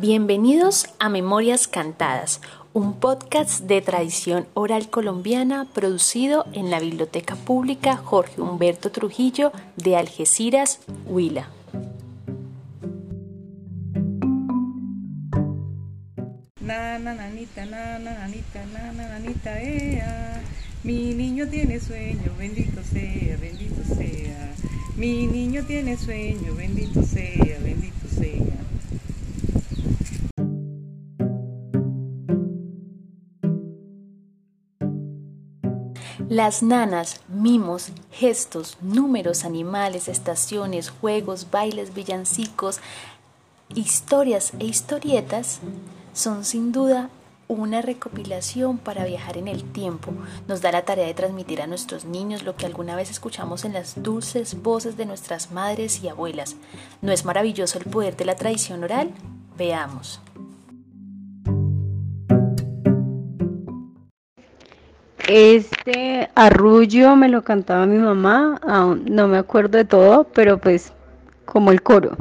Bienvenidos a Memorias Cantadas, un podcast de tradición oral colombiana producido en la Biblioteca Pública Jorge Humberto Trujillo de Algeciras, Huila. nanita, nanita, nanita, ea. Mi niño tiene sueño, bendito sea, bendito sea. Mi niño tiene sueño, bendito sea, bendito sea. Las nanas, mimos, gestos, números, animales, estaciones, juegos, bailes, villancicos, historias e historietas son sin duda una recopilación para viajar en el tiempo. Nos da la tarea de transmitir a nuestros niños lo que alguna vez escuchamos en las dulces voces de nuestras madres y abuelas. ¿No es maravilloso el poder de la tradición oral? Veamos. Este arrullo me lo cantaba mi mamá, no me acuerdo de todo, pero pues como el coro.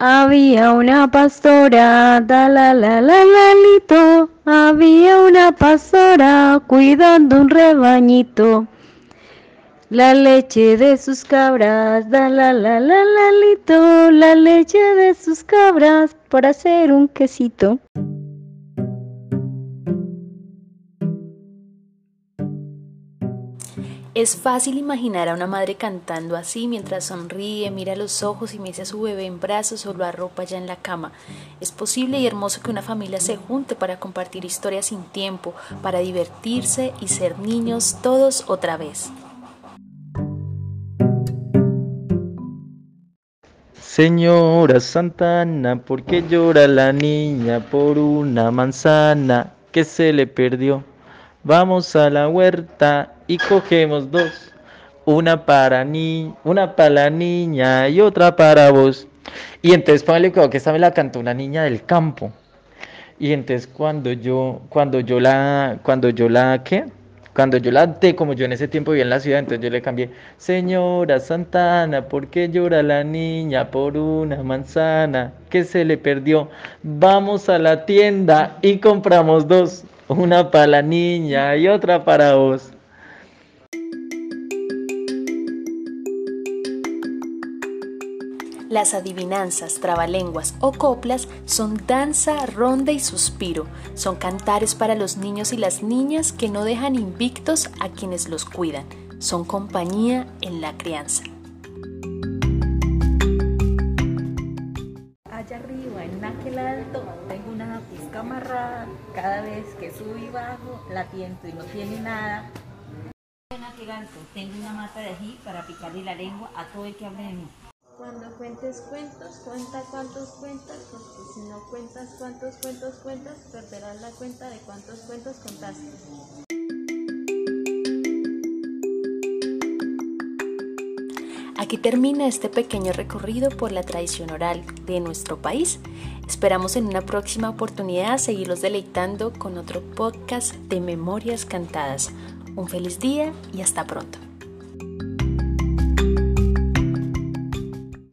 Había una pastora, da la la la lalito, había una pastora cuidando un rebañito. La leche de sus cabras, da la la la lalito, la leche de sus cabras para hacer un quesito. Es fácil imaginar a una madre cantando así mientras sonríe, mira los ojos y mece a su bebé en brazos o lo arropa ya en la cama. Es posible y hermoso que una familia se junte para compartir historias sin tiempo, para divertirse y ser niños todos otra vez. Señora Santana, ¿por qué llora la niña por una manzana que se le perdió? Vamos a la huerta y cogemos dos. Una para, ni una para la niña y otra para vos. Y entonces póngale cuidado que esta me la cantó una niña del campo. Y entonces cuando yo, cuando yo la, cuando yo la, ¿qué? Cuando yo la de como yo en ese tiempo vivía en la ciudad, entonces yo le cambié, señora Santana, ¿por qué llora la niña por una manzana que se le perdió? Vamos a la tienda y compramos dos. Una para la niña y otra para vos. Las adivinanzas, trabalenguas o coplas son danza, ronda y suspiro. Son cantares para los niños y las niñas que no dejan invictos a quienes los cuidan. Son compañía en la crianza. Allá arriba, en aquel alto, tengo una pisca amarrada. Cada vez que subo y bajo, la tiento y no tiene nada. En aquel alto, tengo una mata de ají para picarle la lengua a todo el que hable de mí. Cuando cuentes cuentos, cuenta cuántos cuentas, porque si no cuentas cuántos cuentos cuentas, perderás la cuenta de cuántos cuentos contaste. Aquí termina este pequeño recorrido por la tradición oral de nuestro país. Esperamos en una próxima oportunidad seguirlos deleitando con otro podcast de Memorias Cantadas. Un feliz día y hasta pronto.